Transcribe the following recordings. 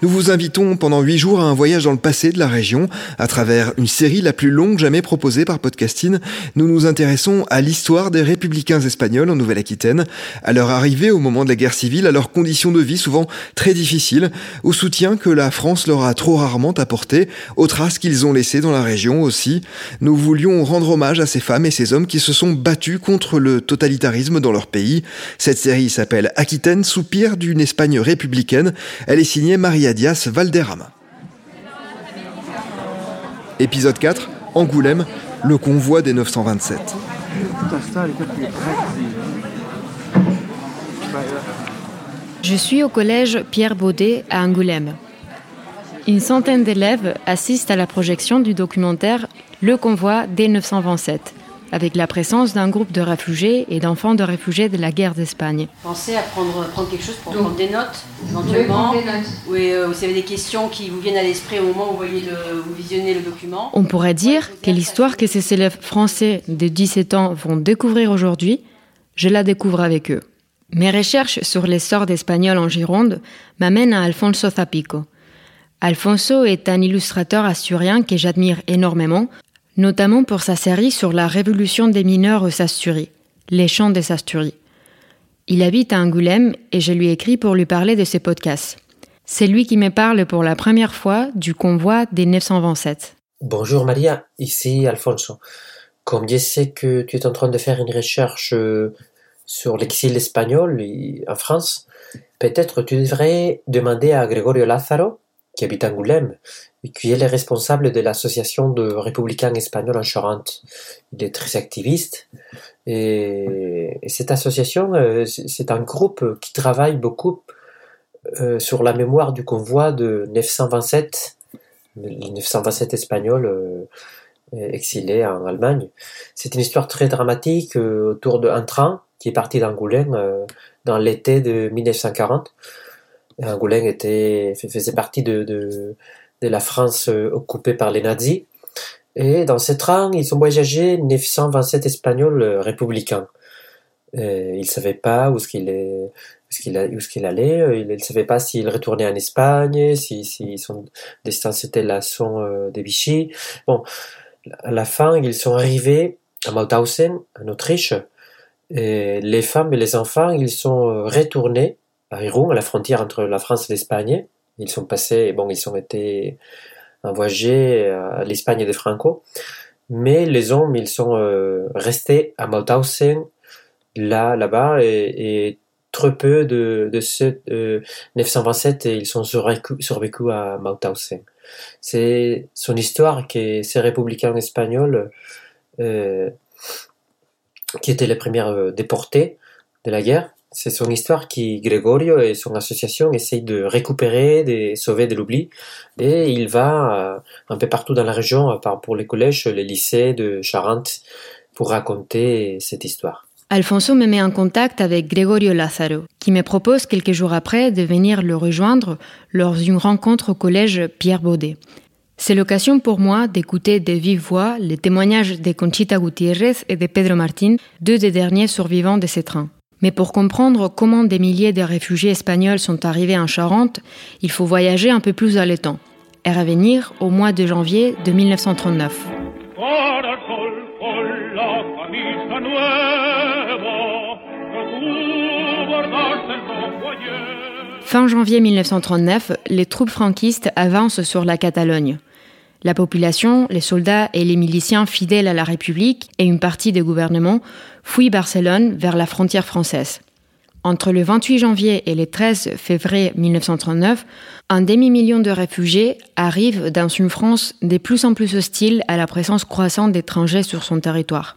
Nous vous invitons pendant huit jours à un voyage dans le passé de la région. À travers une série la plus longue jamais proposée par Podcasting, nous nous intéressons à l'histoire des républicains espagnols en Nouvelle-Aquitaine, à leur arrivée au moment de la guerre civile, à leurs conditions de vie souvent très difficiles, au soutien que la France leur a trop rarement apporté, aux traces qu'ils ont laissées dans la région aussi. Nous voulions rendre hommage à ces femmes et ces hommes qui se sont battus contre le totalitarisme dans leur pays. Cette série s'appelle Aquitaine, soupir d'une Espagne républicaine. Elle est signée Maria Dias Valderrama. Épisode 4, Angoulême, le convoi des 927. Je suis au collège Pierre Baudet à Angoulême. Une centaine d'élèves assistent à la projection du documentaire Le convoi des 927 avec la présence d'un groupe de réfugiés et d'enfants de réfugiés de la guerre d'Espagne. Pensez à prendre, prendre quelque chose pour prendre des notes, éventuellement. Oui, euh, vous avez des questions qui vous viennent à l'esprit au moment où vous, voyez le, vous visionnez le document. On pourrait dire que l'histoire que ces élèves français de 17 ans vont découvrir aujourd'hui, je la découvre avec eux. Mes recherches sur l'essor d'Espagnol en Gironde m'amènent à Alfonso Zapico. Alfonso est un illustrateur asturien que j'admire énormément notamment pour sa série sur la révolution des mineurs aux Asturies, les chants des Asturies. Il habite à Angoulême et je lui écris pour lui parler de ses podcasts. C'est lui qui me parle pour la première fois du convoi des 927. Bonjour Maria, ici Alfonso. Comme je sais que tu es en train de faire une recherche euh, sur l'exil espagnol en France, peut-être tu devrais demander à Gregorio Lázaro, qui habite Angoulême, et qui est le responsable de l'association de républicains espagnols en Charente. Il est très activiste et, cette association, euh, c'est un groupe qui travaille beaucoup euh, sur la mémoire du convoi de 927, les 927 espagnols euh, exilés en Allemagne. C'est une histoire très dramatique autour d'un train qui est parti d'Angoulême dans l'été de 1940. Angoulême était, faisait partie de de la France euh, occupée par les nazis. Et dans ce train, ils ont voyagé 927 Espagnols euh, républicains. ils ne savaient pas où ce qu'il est, où ce qu'il allait. Ils ne savaient pas s'ils retournaient en Espagne, si, si son destin c'était la son euh, de Vichy. Bon, à la fin, ils sont arrivés à Mauthausen, en Autriche. Et les femmes et les enfants, ils sont retournés à Irun, à la frontière entre la France et l'Espagne. Ils sont passés, bon, ils ont été envoyés à l'Espagne de Franco, mais les hommes, ils sont euh, restés à Mauthausen, là, là-bas, et, très peu de, de ceux 927, ils sont survécus à Mauthausen. C'est son histoire que ces républicains espagnols, euh, qui étaient les premiers euh, déportés de la guerre, c'est son histoire qui Gregorio et son association essayent de récupérer, de sauver de l'oubli. Et il va euh, un peu partout dans la région, à part pour les collèges, les lycées de Charente, pour raconter cette histoire. Alfonso me met en contact avec Gregorio Lázaro, qui me propose quelques jours après de venir le rejoindre lors d'une rencontre au collège Pierre Baudet. C'est l'occasion pour moi d'écouter de vive voix les témoignages de Conchita Gutiérrez et de Pedro Martín, deux des derniers survivants de ces trains. Mais pour comprendre comment des milliers de réfugiés espagnols sont arrivés en Charente, il faut voyager un peu plus à l'étang et revenir au mois de janvier de 1939. Fin janvier 1939, les troupes franquistes avancent sur la Catalogne. La population, les soldats et les miliciens fidèles à la République et une partie des gouvernements fuient Barcelone vers la frontière française. Entre le 28 janvier et le 13 février 1939, un demi-million de réfugiés arrivent dans une France de plus en plus hostile à la présence croissante d'étrangers sur son territoire.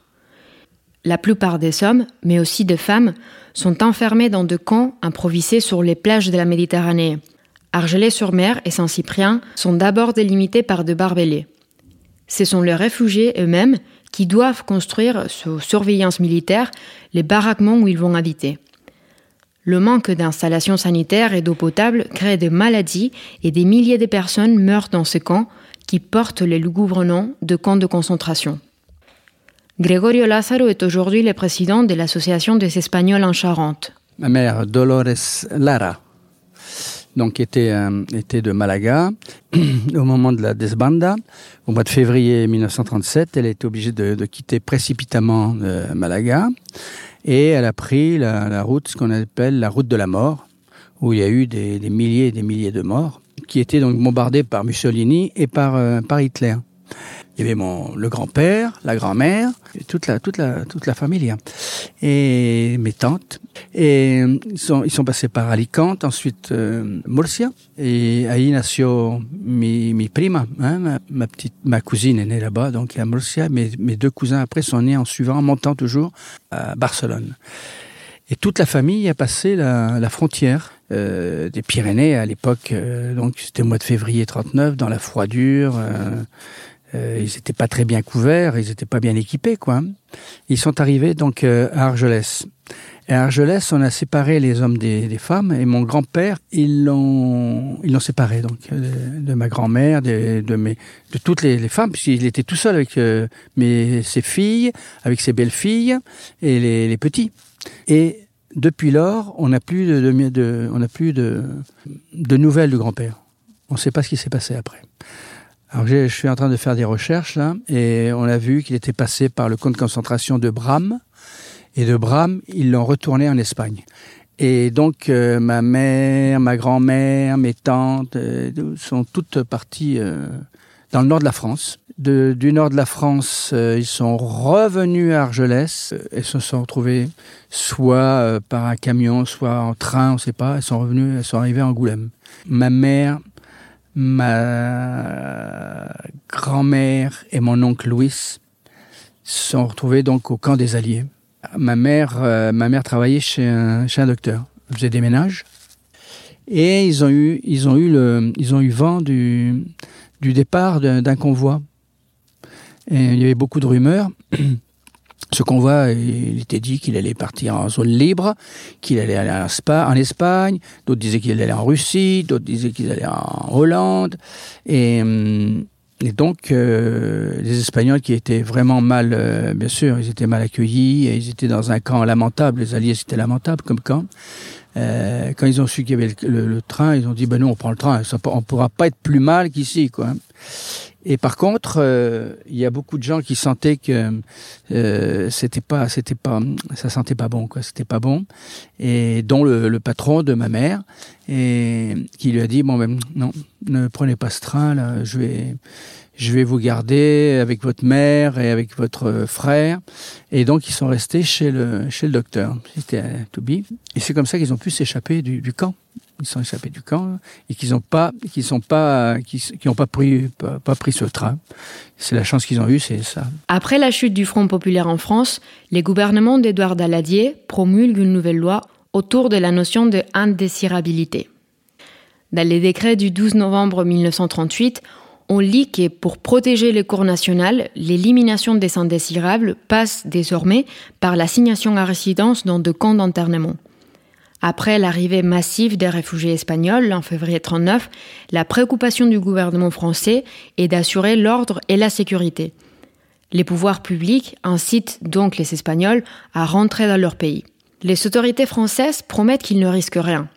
La plupart des hommes, mais aussi des femmes, sont enfermés dans deux camps improvisés sur les plages de la Méditerranée, Argelès-sur-Mer et Saint-Cyprien sont d'abord délimités par de barbelés. Ce sont les réfugiés eux-mêmes qui doivent construire sous surveillance militaire les baraquements où ils vont habiter. Le manque d'installations sanitaires et d'eau potable crée des maladies et des milliers de personnes meurent dans ces camps qui portent les lugubres noms de camps de concentration. Gregorio Lázaro est aujourd'hui le président de l'Association des Espagnols en Charente. Ma mère, Dolores Lara, donc était, euh, était de Malaga. Au moment de la desbanda, au mois de février 1937, elle était obligée de, quitter précipitamment euh, Malaga et elle a pris la, route, ce qu'on appelle la route de la mort, où il y a eu des, des, milliers et des milliers de morts, qui étaient donc bombardés par Mussolini et par, euh, par Hitler. Il y avait mon, le grand-père, la grand-mère, toute la, toute la, toute la famille, hein. et mes tantes. Et ils sont, ils sont passés par Alicante, ensuite euh, Murcia, et ahí nació mi, mi prima, hein, ma, petite, ma cousine est née là-bas, donc à Murcia. Mes, mes deux cousins après sont nés en suivant, en montant toujours à Barcelone. Et toute la famille a passé la, la frontière euh, des Pyrénées à l'époque, euh, donc c'était au mois de février 39, dans la froidure. Euh, euh, ils n'étaient pas très bien couverts, ils n'étaient pas bien équipés, quoi. Ils sont arrivés donc euh, à Argelès. Et à Argelès, on a séparé les hommes des, femmes, et mon grand-père, ils l'ont, ils séparé donc de, de ma grand-mère, de, toutes les, femmes, puisqu'il était tout seul avec euh, mes, ses filles, avec ses belles-filles et les, petits. Et depuis lors, on n'a plus de nouvelles du grand-père. On ne sait pas ce qui s'est passé après. Alors je suis en train de faire des recherches là, et on a vu qu'il était passé par le camp de concentration de Bram, et de Bram, ils l'ont retourné en Espagne. Et donc euh, ma mère, ma grand-mère, mes tantes euh, sont toutes parties euh, dans le nord de la France. De, du nord de la France, euh, ils sont revenus à Argelès et se sont retrouvés soit euh, par un camion, soit en train, on ne sait pas. Elles sont revenus, elles sont arrivées à Angoulême. Ma mère ma grand-mère et mon oncle Louis sont retrouvés donc au camp des Alliés. Ma mère, euh, ma mère travaillait chez un, chez un docteur, elle faisait des ménages, et ils ont eu, ils ont eu le, ils ont eu vent du, du départ d'un convoi. Et il y avait beaucoup de rumeurs. Ce convoi, il était dit qu'il allait partir en zone libre, qu'il allait aller en, Spa, en Espagne, d'autres disaient qu'il allait en Russie, d'autres disaient qu'il allait en Hollande. Et, hum, et donc, euh, les Espagnols qui étaient vraiment mal, euh, bien sûr, ils étaient mal accueillis, et ils étaient dans un camp lamentable, les Alliés c'était lamentable comme camp. Euh, quand ils ont su qu'il y avait le, train, ils ont dit, ben nous on prend le train, ça, on pourra pas être plus mal qu'ici. quoi. Et par contre, euh, il y a beaucoup de gens qui sentaient que euh, c'était pas, c'était pas, ça sentait pas bon, quoi. C'était pas bon, et dont le, le, patron de ma mère, et qui lui a dit bon ben non, ne prenez pas ce train là, je vais, je vais vous garder avec votre mère et avec votre frère. Et donc ils sont restés chez le chez le docteur. C'était be. Et c'est comme ça qu'ils ont pu s'échapper du, du camp ils sont échappés du camp et qu'ils n'ont pas, pris ce train. C'est la chance qu'ils ont eue, c'est ça. Après la chute du Front populaire en France, les gouvernements d'Édouard Daladier promulguent une nouvelle loi autour de la notion de indésirabilité. Dans les décrets du 12 novembre 1938, on lit que pour protéger les cours nationales, l'élimination des indésirables passe désormais par l'assignation à résidence dans de camps d'internement. Après l'arrivée massive des réfugiés espagnols en février 39, la préoccupation du gouvernement français est d'assurer l'ordre et la sécurité. Les pouvoirs publics incitent donc les Espagnols à rentrer dans leur pays. Les autorités françaises promettent qu'ils ne risquent rien.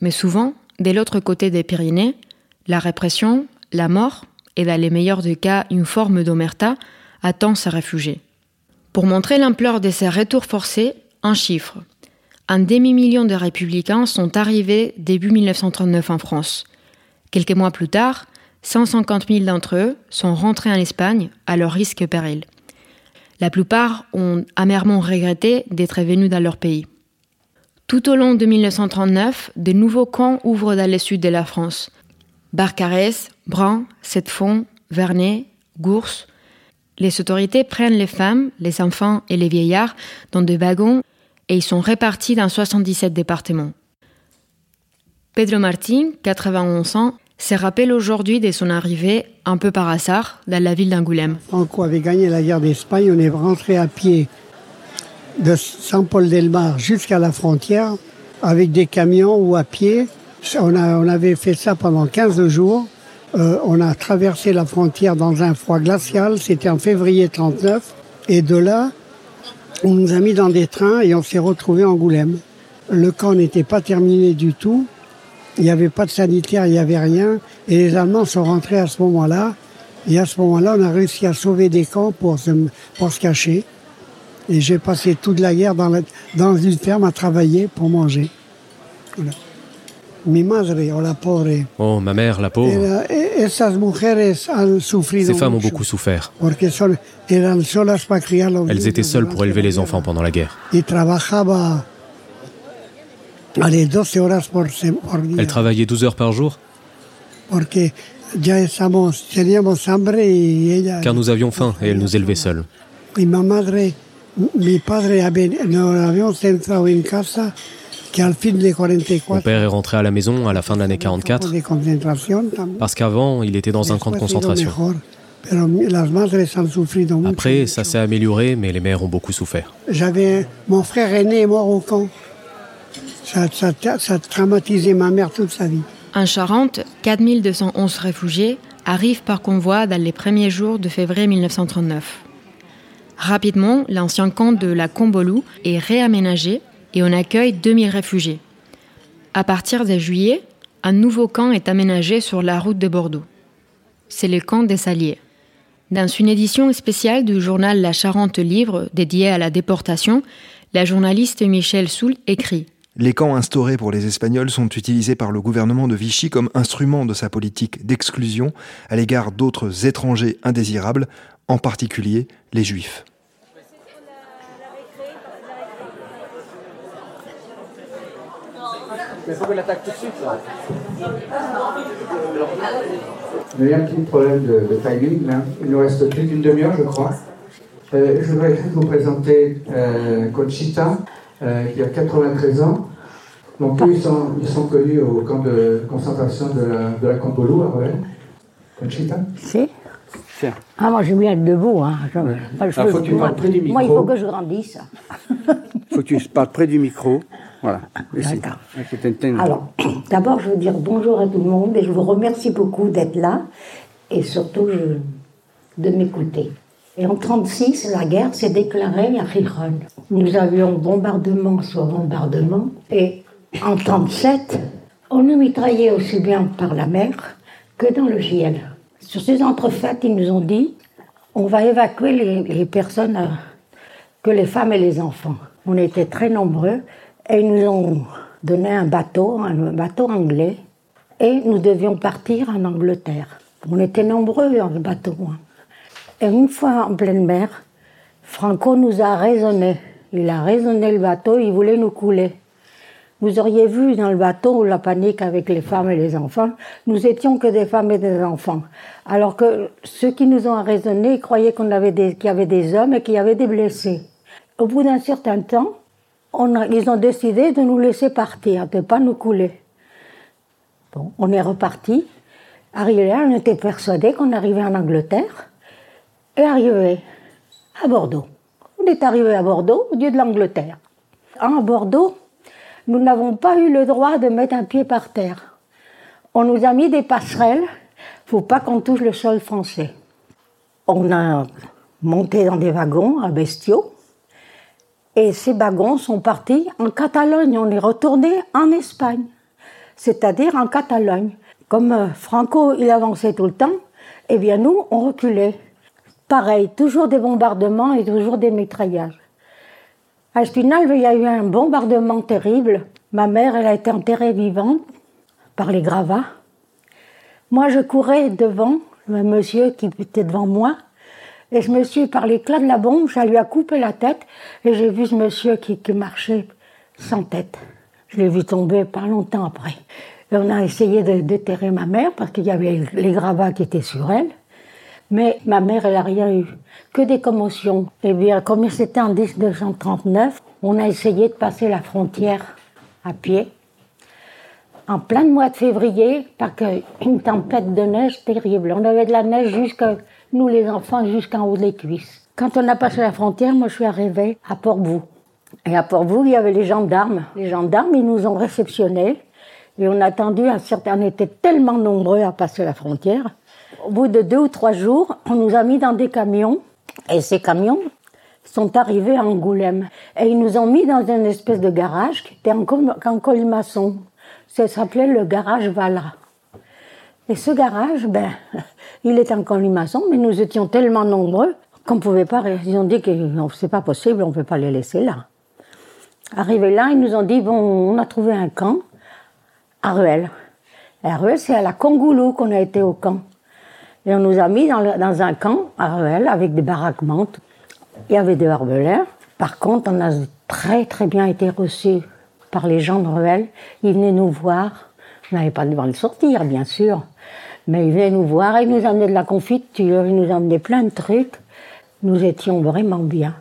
Mais souvent, de l'autre côté des Pyrénées, la répression, la mort et dans les meilleurs des cas une forme d'omerta attend ces réfugiés. Pour montrer l'ampleur de ces retours forcés, un chiffre un demi-million de républicains sont arrivés début 1939 en France. Quelques mois plus tard, 150 000 d'entre eux sont rentrés en Espagne à leur risque péril. La plupart ont amèrement regretté d'être venus dans leur pays. Tout au long de 1939, de nouveaux camps ouvrent dans le sud de la France. Barcarès, Bran, Settefond, Vernet, Gours. Les autorités prennent les femmes, les enfants et les vieillards dans des wagons et ils sont répartis dans 77 départements. Pedro Martin, 91 ans, se rappelle aujourd'hui de son arrivée, un peu par hasard, dans la ville d'Angoulême. Franco avait gagné la guerre d'Espagne, on est rentré à pied de Saint-Paul-del-Mar jusqu'à la frontière. avec des camions ou à pied. On avait fait ça pendant 15 jours. Euh, on a traversé la frontière dans un froid glacial, c'était en février 39. Et de là, on nous a mis dans des trains et on s'est retrouvé en Angoulême. Le camp n'était pas terminé du tout. Il n'y avait pas de sanitaire, il n'y avait rien. Et les Allemands sont rentrés à ce moment-là. Et à ce moment-là, on a réussi à sauver des camps pour se, pour se cacher. Et j'ai passé toute la guerre dans, dans une ferme à travailler pour manger. Mi madre, o la pobre. Oh, ma mère, la pauvre. Era, esas mujeres han sufrido Ces femmes ont beaucoup souffert. Porque son, eran solas para criar los Elles étaient seules pour élever les enfants pendant la guerre. Y trabajaba allez, 12 horas por, se- por día. Elle travaillait 12 heures par jour Porque ya estamos, teníamos hambre y ella... car nous avions faim et elle nous élevait seuls. Y mi madre, mi padre, había- nos habíamos entrado en casa Mon 44 père est rentré à la maison à la fin de l'année 44 de concentración también. parce qu'avant, il était dans un camp de concentration. Après, ça s'est amélioré, mais les mères ont beaucoup souffert. J'avais mon frère aîné est mort au camp. Ça, ça, ça a traumatisé ma mère toute sa vie. En Charente, 4211 réfugiés arrivent par convoi dans les premiers jours de février 1939. Rapidement, l'ancien camp de la Combolou est réaménagé et on accueille 2000 réfugiés. À partir de juillet, un nouveau camp est aménagé sur la route de Bordeaux. C'est le camp des Saliers. Dans une édition spéciale du journal La Charente Livre dédiée à la déportation, la journaliste Michel Soul écrit Les camps instaurés pour les Espagnols sont utilisés par le gouvernement de Vichy comme instrument de sa politique d'exclusion à l'égard d'autres étrangers indésirables, en particulier les Juifs. Il y a un petit problème de, de timing. Là. Il nous reste plus qu'une demi-heure, je crois. Euh, je voudrais vous présenter euh, Conchita, euh, qui a 93 ans. Donc, eux, ils sont, ils sont connus au camp de concentration de la, de la à Rennes. Conchita? Si Tiens. Ah, moi, j'aime bien être debout. Hein. Je- Ouais. moi, je Ah, faut que tu parles près du moi, il micro. faut que je grandisse. Il faut que tu parles près du micro. Voilà. Tintin. Alors, d'abord, je veux dire bonjour à tout le monde et je vous remercie beaucoup d'être là et surtout je- de m'écouter. Et en 1936, la guerre s'est déclarée à Gijón. Nous avions bombardement sur bombardement et en 1937, on nous mitraillait aussi bien par la mer que dans le ciel. Sur ces entrefaites, ils nous ont dit on va évacuer les, les personnes, euh, que les femmes et les enfants. On était très nombreux et ils nous ont donné un bateau, un bateau anglais, et nous devions partir en Angleterre. On était nombreux dans le bateau. hein. Et une fois en pleine mer, Franco nous a raisonné. Il a raisonné le bateau, il voulait nous couler. Vous auriez vu dans le bateau la panique avec les femmes et les enfants. Nous étions que des femmes et des enfants. Alors que ceux qui nous ont raisonnés croyaient qu'on avait des, qu'il y avait des hommes et qu'il y avait des blessés. Au bout d'un certain temps, ils ont décidé de nous laisser partir, de ne pas nous couler. Bon, on est reparti. Arrivé là, on était persuadés qu'on arrivait en Angleterre et arrivé à Bordeaux. On est arrivé à Bordeaux au lieu de l'Angleterre. À Bordeaux, nous n'avons pas eu le droit de mettre un pied par terre. On nous a mis des passerelles, faut pas qu'on touche le sol français. On a monté dans des wagons à bestiaux, et ces wagons sont partis en Catalogne. On est retourné en Espagne, c'est-à-dire en Catalogne. Comme euh, Franco, il avançait tout le temps, eh bien nous, on reculait. Pareil, toujours des bombardements et toujours des mitraillages. À Spinal, il y a eu un bombardement terrible. Ma mère, elle a été enterrée vivante par les gravats. Moi, je courais devant le monsieur qui était devant moi. Et je me suis, par l'éclat de la bombe, ça lui a coupé la tête. Et j'ai vu ce monsieur qui, marchait sans tête. Je l'ai vu tomber pas longtemps après. Et on a essayé de déterrer ma mère parce qu'il y avait les gravats qui étaient sur elle. Mais ma mère, elle n'a rien eu, que des commotions. Et bien, comme c'était en 1939, on a essayé de passer la frontière à pied. En plein mois de février, parce qu'une tempête de neige terrible. On avait de la neige jusqu'à, nous les enfants, jusqu'en haut des cuisses. Quand on a passé la frontière, moi je suis arrivée à Port-Bou. Et à Portbou, il y avait les gendarmes. Les gendarmes, ils nous ont réceptionnés. Et on a attendu un certain... On était tellement nombreux à passer la frontière. Au bout de deux ou trois jours, on nous a mis dans des camions. Et ces camions sont arrivés à Angoulême. Et ils nous ont mis dans une espèce de garage qui était en, colimaçon. Ça s'appelait le garage Vala. Et ce garage, ben, il est en colimaçon, mais nous étions tellement nombreux qu'on ne pouvait pas. Ils ont dit que c'est pas possible, on ne peut pas les laisser là. Arrivé là, ils nous ont dit bon, on a trouvé un camp à Ruel. À Ruel, c'est à la Congoulou qu'on a été au camp. Et on nous a mis dans, un camp à Ruel avec des baraquements. Il y avait des barbeleurs. Par contre, on a très très bien été reçus par les gens de Ruel. Ils venaient nous voir. On n'avait pas le droit de sortir, bien sûr. Mais ils venaient nous voir, ils nous amenaient de la confiture, ils nous amenaient plein de trucs. Nous étions vraiment bien.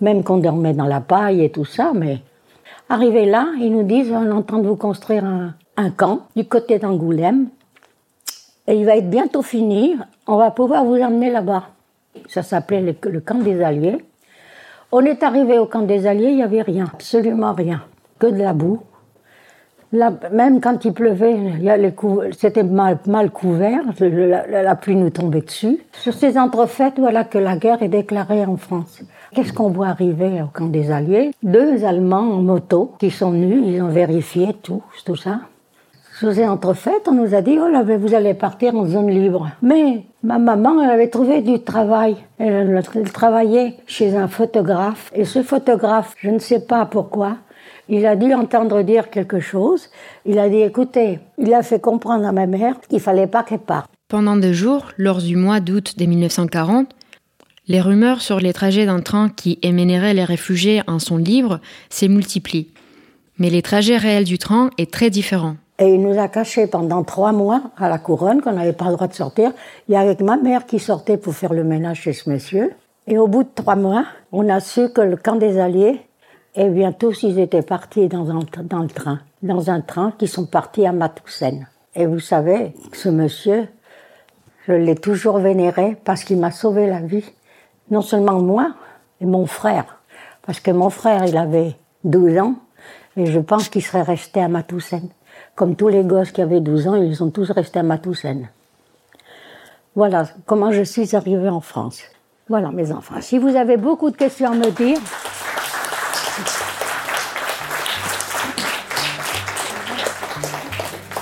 Même qu'on dormait dans la paille et tout ça, mais arrivé là, ils nous disent on est en train de vous construire un, un camp du côté d'Angoulême. Et il va être bientôt fini, on va pouvoir vous emmener là-bas. Ça s'appelait le, camp des Alliés. On est arrivé au camp des Alliés, il n'y avait rien, absolument rien, que de la boue. Même quand il pleuvait, c'était mal, couvert, la, pluie nous tombait dessus. Sur ces entrefaites, voilà que la guerre est déclarée en France. Qu'est-ce qu'on voit arriver au camp des Alliés? Deux Allemands en moto qui sont venus, ils ont vérifié tout, tout ça. Sous ces entrefaites, on nous a dit, oh là, vous allez partir en zone libre. Mais ma maman, elle avait trouvé du travail. Elle travaillait chez un photographe. Et ce photographe, je ne sais pas pourquoi, il a dû entendre dire quelque chose. Il a dit, écoutez, il a fait comprendre à ma mère qu'il fallait pas qu'elle parte. Pendant deux jours, lors du mois d'août de 1940, les rumeurs sur les trajets d'un train qui émènerait les réfugiés en son libre s'est multiplient. Mais les trajets réels du train est très différent. Et il nous a cachés pendant trois mois à la couronne, qu'on n'avait pas le droit de sortir. Il y avait ma mère qui sortait pour faire le ménage chez ce monsieur. Et au bout de trois mois, on a su que le camp des Alliés, eh bien tous ils étaient partis dans, un, dans le train, dans un train qui sont partis à Matoussen. Et vous savez, ce monsieur, je l'ai toujours vénéré parce qu'il m'a sauvé la vie. Non seulement moi, mais mon frère. Parce que mon frère, il avait 12 ans, et je pense qu'il serait resté à Matoussen. Comme tous les gosses qui avaient 12 ans, ils sont tous restés à Matoussen. Voilà comment je suis arrivée en France. Voilà mes enfants. Si vous avez beaucoup de questions à me dire,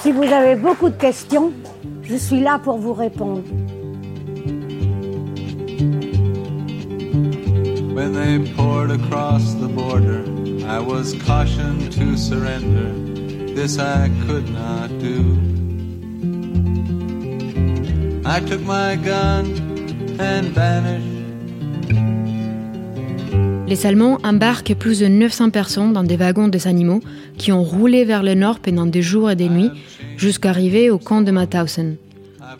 si vous avez beaucoup de questions, je suis là pour vous répondre. When they poured across the border, I was cautioned to surrender. this I could not do. I took my gun and vanished. Les Allemands embarquent plus de 900 personnes dans des wagons des animaux qui ont roulé vers le nord pendant des jours et des nuits jusqu'à arriver au camp de Mauthausen.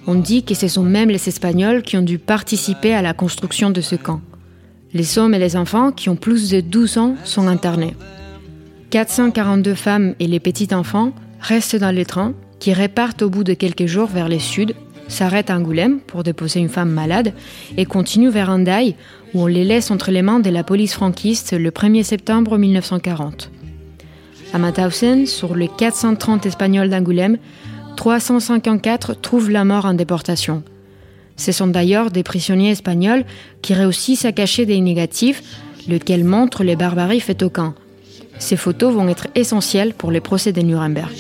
On dit que ce sont même les Espagnols qui ont dû participer à la construction de ce camp. Les hommes et les enfants qui ont plus de 12 ans sont internés. 442 femmes et les petits enfants restent dans les trains qui repartent au bout de quelques jours vers le sud, s'arrêtent à Angoulême pour déposer une femme malade et continuent vers Andaï où on les laisse entre les mains de la police franquiste le 1er septembre 1940. À Mauthausen, sur les 430 Espagnols d'Angoulême, 354 trouvent la mort en déportation. Ce sont d'ailleurs des prisonniers espagnols qui réussissent à cacher des négatifs, lesquels montrent les barbaries faites au camp. Ces photos vont être essentielles pour les procès de Nuremberg.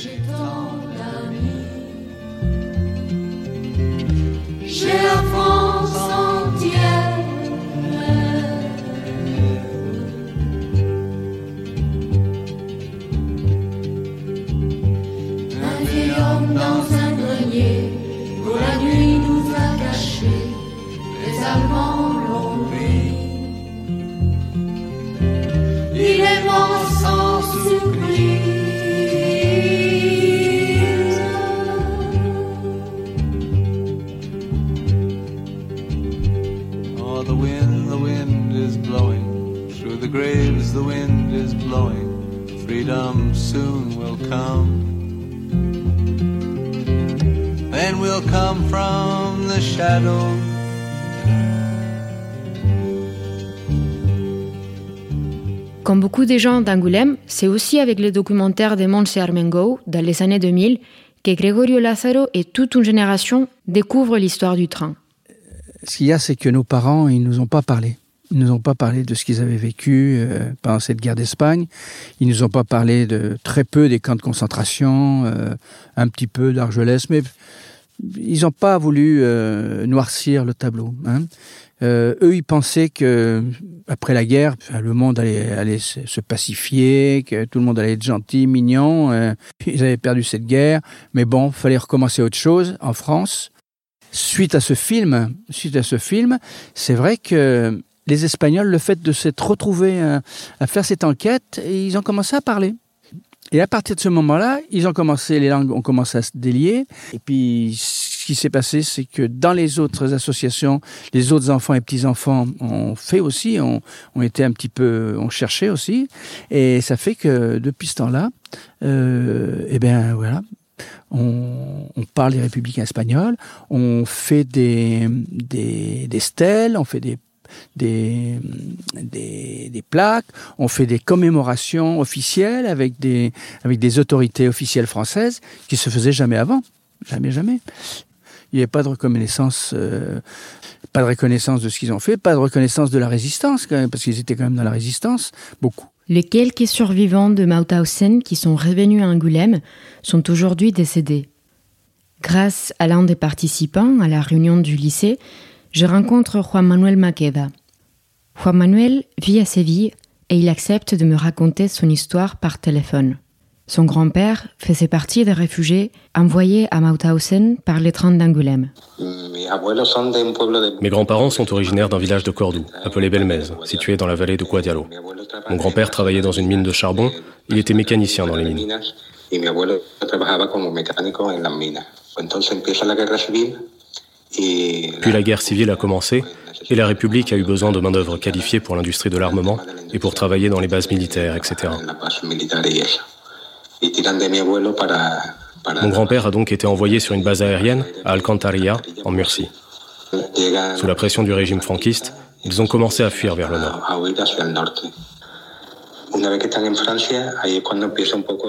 graves the wind is blowing, freedom soon will come. We'll come from the. Comme beaucoup de gens d'Angoulême, c'est aussi avec le documentaire de Monse Armengo, dans les années 2000, que Gregorio Lazaro et toute une génération découvrent l'histoire du train. Ce qu'il y a, c'est que nos parents, ils nous ont pas parlé. Ils nous ont pas parlé de ce qu'ils avaient vécu euh, pendant cette guerre d'Espagne. Ils nous ont pas parlé de très peu des camps de concentration, euh, un petit peu d'Argelès, mais ils n'ont pas voulu euh, noircir le tableau. Hein. Eux, ils pensaient que après la guerre, le monde allait, allait se pacifier, que tout le monde allait être gentil, mignon. Ils avaient perdu cette guerre, mais bon, fallait recommencer autre chose en France. Suite à ce film, suite à ce film, c'est vrai que les Espagnols, le fait de s'être retrouvés à, à faire cette enquête, ils ont commencé à parler. Et à partir de ce moment-là, ils ont commencé, les langues ont commencé à se délier. Et puis, ce qui s'est passé, c'est que dans les autres associations, les autres enfants et petits-enfants ont fait aussi, ont, été un petit peu, ont cherché aussi. Et ça fait que depuis ce temps-là, euh, eh bien, voilà, on, parle des républicains espagnols, on fait des, des stèles, on fait des des, des, des, plaques, on fait des commémorations officielles avec des, avec des autorités officielles françaises qui se faisaient jamais avant. Jamais, jamais. Il n'y avait pas de reconnaissance, euh, pas de reconnaissance de ce qu'ils ont fait, pas de reconnaissance de la résistance, parce qu'ils étaient quand même dans la résistance, beaucoup. Les quelques survivants de Mauthausen qui sont revenus à Angoulême sont aujourd'hui décédés. Grâce à l'un des participants à la réunion du lycée, je rencontre Juan Manuel Maqueda. Juan Manuel vit à Séville et il accepte de me raconter son histoire par téléphone. Son grand-père faisait partie des réfugiés envoyés à Mauthausen par les trains d'Angoulême. Mes grands-parents sont originaires d'un village de Cordoue, appelé Belmez, situé dans la vallée de Guadialo. Mon grand-père travaillait dans une mine de charbon, il était mécanicien dans les mines. Puis la guerre civile a commencé et la République a eu besoin de main-d'œuvre qualifiée pour l'industrie de l'armement et pour travailler dans les bases militaires, etc. Mon grand-père a donc été envoyé sur une base aérienne à Alcantarilla, en Murcie. Sous la pression du régime franquiste, ils ont commencé à fuir vers le nord.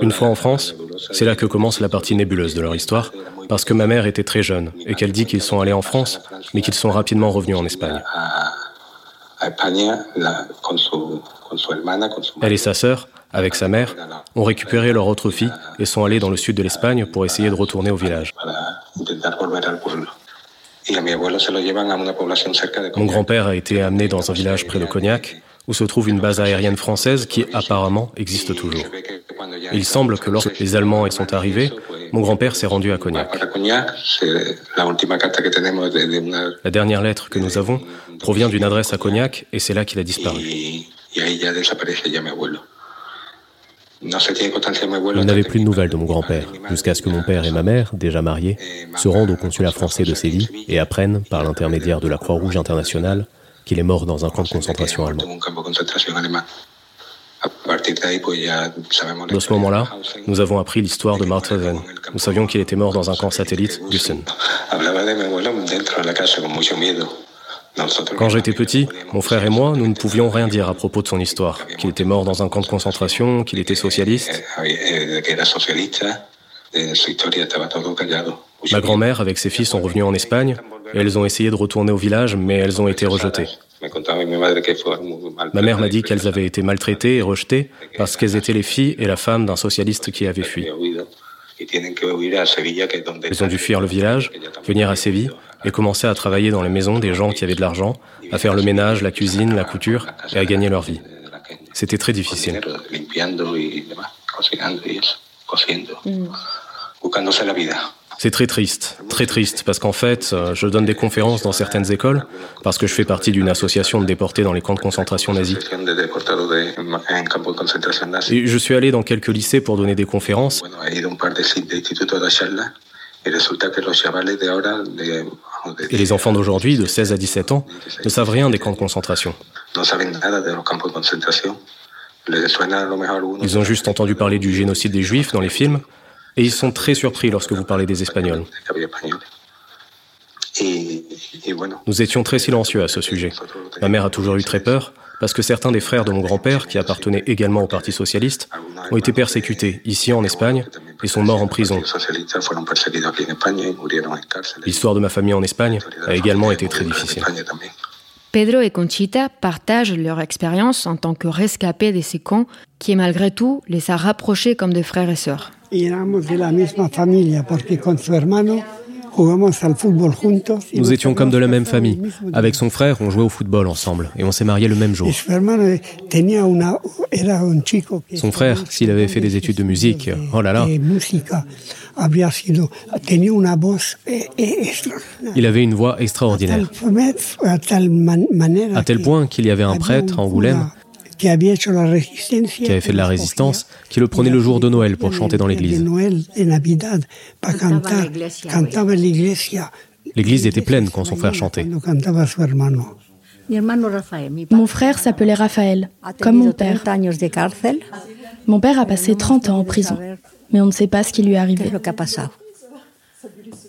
Une fois en France, c'est là que commence la partie nébuleuse de leur histoire, parce que ma mère était très jeune et qu'elle dit qu'ils sont allés en France, mais qu'ils sont rapidement revenus en Espagne. Elle et sa sœur, avec sa mère, ont récupéré leur autre fille et sont allés dans le sud de l'Espagne pour essayer de retourner au village. Mon grand-père a été amené dans un village près de Cognac, où se trouve une base aérienne française qui apparemment existe toujours. Il semble que lorsque les Allemands y sont arrivés, mon grand-père s'est rendu à Cognac. La dernière lettre que nous avons provient d'une adresse à Cognac et c'est là qu'il a disparu. Il n'avait plus de nouvelles de mon grand-père, jusqu'à ce que mon père et ma mère, déjà mariés, se rendent au consulat français de Séville et apprennent, par l'intermédiaire de la Croix-Rouge internationale, qu'il est mort dans un camp de concentration allemand. De ce moment-là, nous avons appris l'histoire de Mauthausen. Nous savions qu'il était mort dans un camp satellite, Gusen. Quand j'étais petit, mon frère et moi, nous ne pouvions rien dire à propos de son histoire. Qu'il était mort dans un camp de concentration, qu'il était socialiste. Ma grand-mère, avec ses filles, sont revenues en Espagne et elles ont essayé de retourner au village, mais elles ont été rejetées. Ma mère m'a dit qu'elles avaient été maltraitées et rejetées parce qu'elles étaient les filles et la femme d'un socialiste qui avait fui. Elles ont dû fuir le village, venir à Séville et commencer à travailler dans les maisons des gens qui avaient de l'argent, à faire le ménage, la cuisine, la couture et à gagner leur vie. C'était très difficile. C'est très triste, très triste, parce qu'en fait, je donne des conférences dans certaines écoles, parce que je fais partie d'une association de déportés dans les camps de concentration nazis. Et je suis allé dans quelques lycées pour donner des conférences. Et les enfants d'aujourd'hui, de 16 à 17 ans, ne savent rien des camps de concentration. Ils ont juste entendu parler du génocide des Juifs dans les films, et ils sont très surpris lorsque vous parlez des Espagnols. Nous étions très silencieux à ce sujet. Ma mère a toujours eu très peur parce que certains des frères de mon grand-père, qui appartenaient également au Parti socialiste, ont été persécutés ici en Espagne et sont morts en prison. L'histoire de ma famille en Espagne a également été très difficile. Pedro et Conchita partagent leur expérience en tant que rescapés de ces camps qui, malgré tout, les a rapprochés comme des frères et sœurs. De la misma familia porque con su hermano nous étions comme de la même famille. Avec son frère, on jouait au football ensemble et on s'est mariés le même jour. Son frère, s'il avait fait des études de musique, oh là là. Il avait une voix extraordinaire. À tel point qu'il y avait un prêtre à Angoulême qui avait fait de la résistance, qui le prenait le jour de Noël pour chanter dans l'église. L'église était pleine quand son frère chantait. Mon frère s'appelait Raphaël, comme mon père. Mon père a passé 30 ans en prison, mais on ne sait pas ce qui lui est arrivé.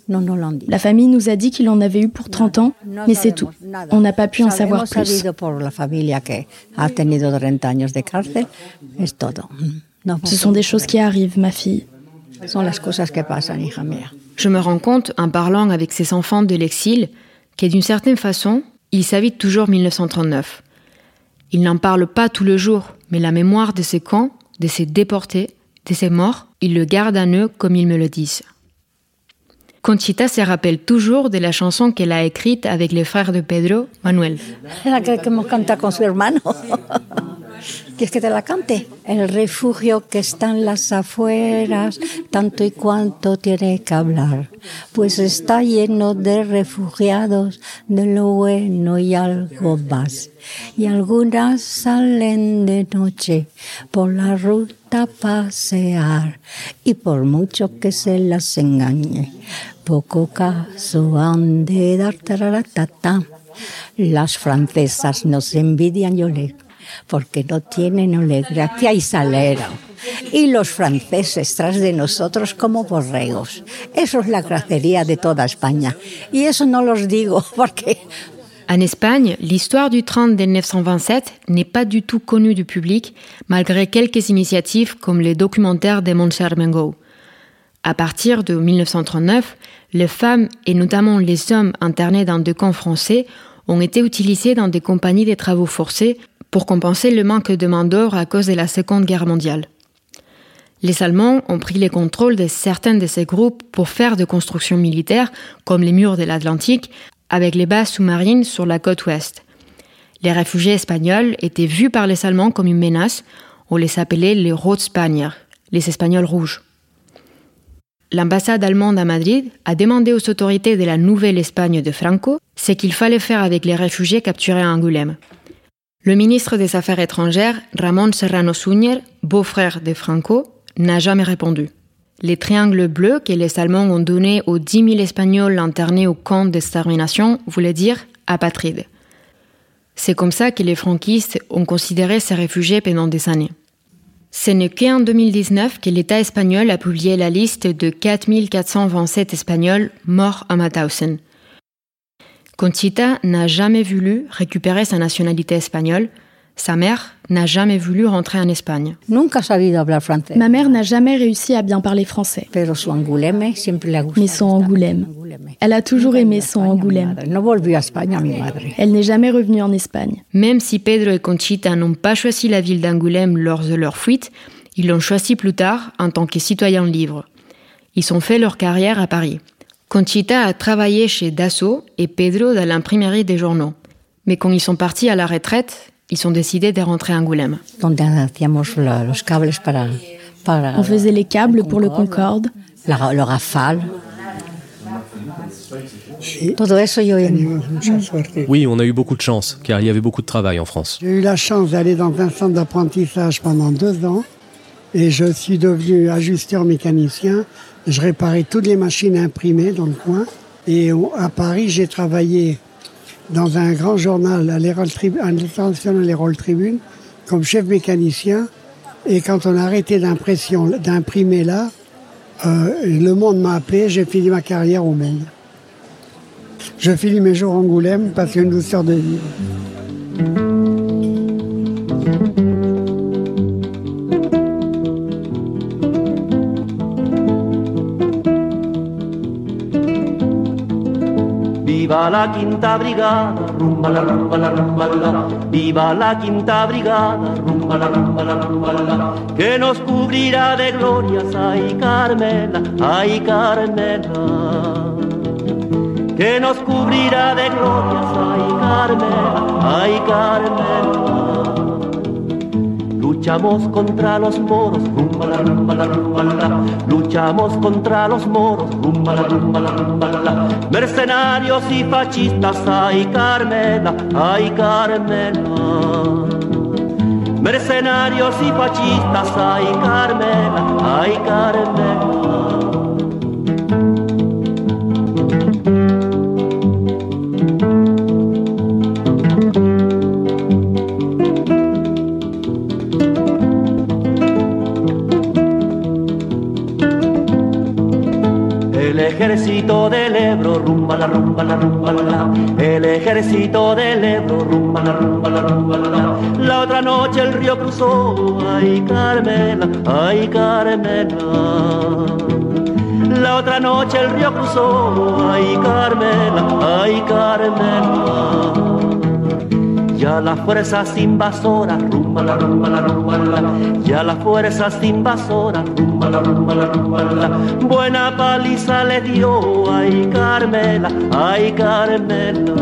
La famille nous a dit qu'il en avait eu pour 30 ans, mais c'est tout. On n'a pas pu en savoir plus. Ce sont des choses qui arrivent, ma fille. Je me rends compte, en parlant avec ces enfants de l'exil, que d'une certaine façon, ils savent toujours 1939. Ils n'en parlent pas tout le jour, mais la mémoire de ces camps, de ces déportés, de ces morts, ils le gardent en eux comme ils me le disent. Conchita se rappelle toujours de la chanson qu'elle a écrite avec les frères de Pedro, Manuel. La que hemos cantado con su hermano. ¿Quieres que te la cante? El refugio que está en las afueras, tanto y cuanto tiene que hablar, pues está lleno de refugiados, de lo bueno y algo más. Y algunas salen de noche por la ruta a pasear, y por mucho que se las engañe, poco caso han de dar Las francesas nos envidian, yo le porque no tienen y salero. Y los franceses tras de nosotros como borregos. Eso es la de toda España. Y eso no los digo porque En Espagne, l'histoire du train de 1927 n'est pas du tout connue du public, malgré quelques initiatives comme les documentaires de Montserrat Mengo. À partir de 1939, les femmes et notamment les hommes internés dans deux camps français ont été utilisés dans des compagnies de travaux forcés pour compenser le manque de main-d'œuvre à cause de la Seconde Guerre mondiale. Les Allemands ont pris le contrôle de certains de ces groupes pour faire des constructions militaires, comme les murs de l'Atlantique, avec les bases sous-marines sur la côte ouest. Les réfugiés espagnols étaient vus par les Allemands comme une menace, on les appelait les Rotspanier, les Espagnols rouges. L'ambassade allemande à Madrid a demandé aux autorités de la nouvelle Espagne de Franco ce qu'il fallait faire avec les réfugiés capturés à Angoulême. Le ministre des Affaires étrangères, Ramón Serrano Suñer, beau-frère de Franco, n'a jamais répondu. Les triangles bleus que les Allemands ont donnés aux 10 000 Espagnols internés au camp d'extermination voulaient dire apatrides. C'est comme ça que les franquistes ont considéré ces réfugiés pendant des années. Ce n'est qu'en 2019 que l'État espagnol a publié la liste de 4 427 Espagnols morts à Mauthausen, Conchita n'a jamais voulu récupérer sa nationalité espagnole. Sa mère n'a jamais voulu rentrer en Espagne. Ma mère n'a jamais réussi à bien parler français. Mais son Angoulême. Elle a toujours aimé son Angoulême. Elle n'est jamais revenue en Espagne. Même si Pedro et Conchita n'ont pas choisi la ville d'Angoulême lors de leur fuite, ils l'ont choisi plus tard en tant que citoyens libres. Ils ont fait leur carrière à Paris. Conchita a travaillé chez Dassault et Pedro dans l'imprimerie des journaux. Mais quand ils sont partis à la retraite, ils ont décidé de rentrer à Angoulême. On faisait les câbles pour le Concorde. Le Rafale. Oui, on a eu beaucoup de chance, car il y avait beaucoup de travail en France. J'ai eu la chance d'aller dans un centre d'apprentissage pendant deux ans, et je suis devenu ajusteur mécanicien je réparais toutes les machines imprimées dans le coin. Et à Paris, j'ai travaillé dans un grand journal, à l'international Herald Tribune, comme chef mécanicien. Et quand on a arrêté d'imprimer là, euh, le monde m'a appelé, j'ai fini ma carrière au monde. Je finis mes jours en Angoulême parce qu'il y a une douceur de vie. Viva la quinta brigada, rumba la rumba la rumba la. Viva la quinta brigada, rumba la rumba la rumba la. Que nos cubrirá de glorias, ay Carmela, ay Carmela. Que nos cubrirá de glorias, ay Carmela, ay Carmela. Luchamos contra los moros, rumba la rumba la rumba la. Luchamos contra los moros, rumba la rumba la rumba la. Mercenarios y fascistas, ay Carmela, ay Carmela. Mercenarios y fascistas, ay Carmela, ay Carmela. Ejército del Ebro, rumba la rumba la rumba la, el ejército del Ebro, rumba la rumba la rumba la, la otra noche el río cruzó, ay Carmela, ay Carmela. La otra noche el río cruzó, ay Carmela, ay Carmela ya las fuerzas invasoras, rumba la rumba la rumba la, ya las fuerzas invasoras, rumba la rumba la rumba buena paliza le dio, ay Carmela, ay Carmela.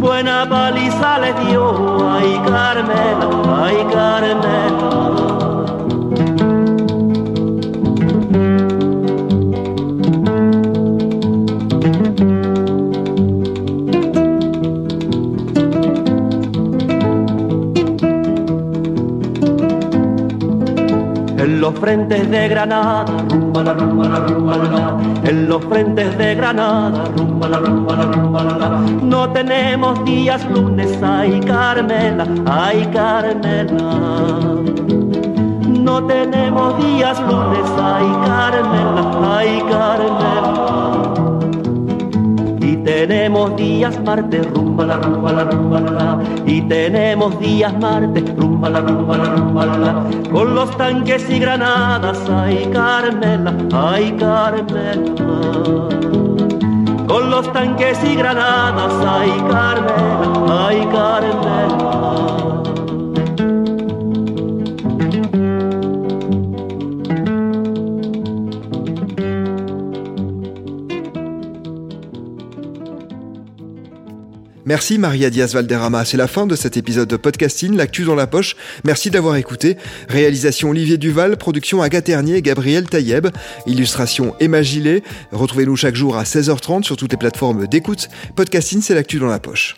Buena paliza le dio, ay Carmela, ay Carmela. Los frentes de Granada, rumba la rumba la rumba la, en los frentes de Granada, rumba la rumba la rumba la, no tenemos días lunes, ay Carmela, ay Carmela. No tenemos días lunes, ay Carmela, ay Carmela tenemos días martes, rumba la rumba la rumba la, y tenemos días martes, rumba la rumba la rumba la, con los tanques y granadas, ay Carmela, ay Carmela. Con los tanques y granadas, ay Carmela, ay Carmela. Merci Maria Diaz Valderrama. C'est la fin de cet épisode de podcasting, l'actu dans la poche. Merci d'avoir écouté. Réalisation Olivier Duval, production Agathe Ternier et Gabriel Taïeb, illustration Emma Gillet. Retrouvez-nous chaque jour à 16h30 sur toutes les plateformes d'écoute. Podcasting, c'est l'actu dans la poche.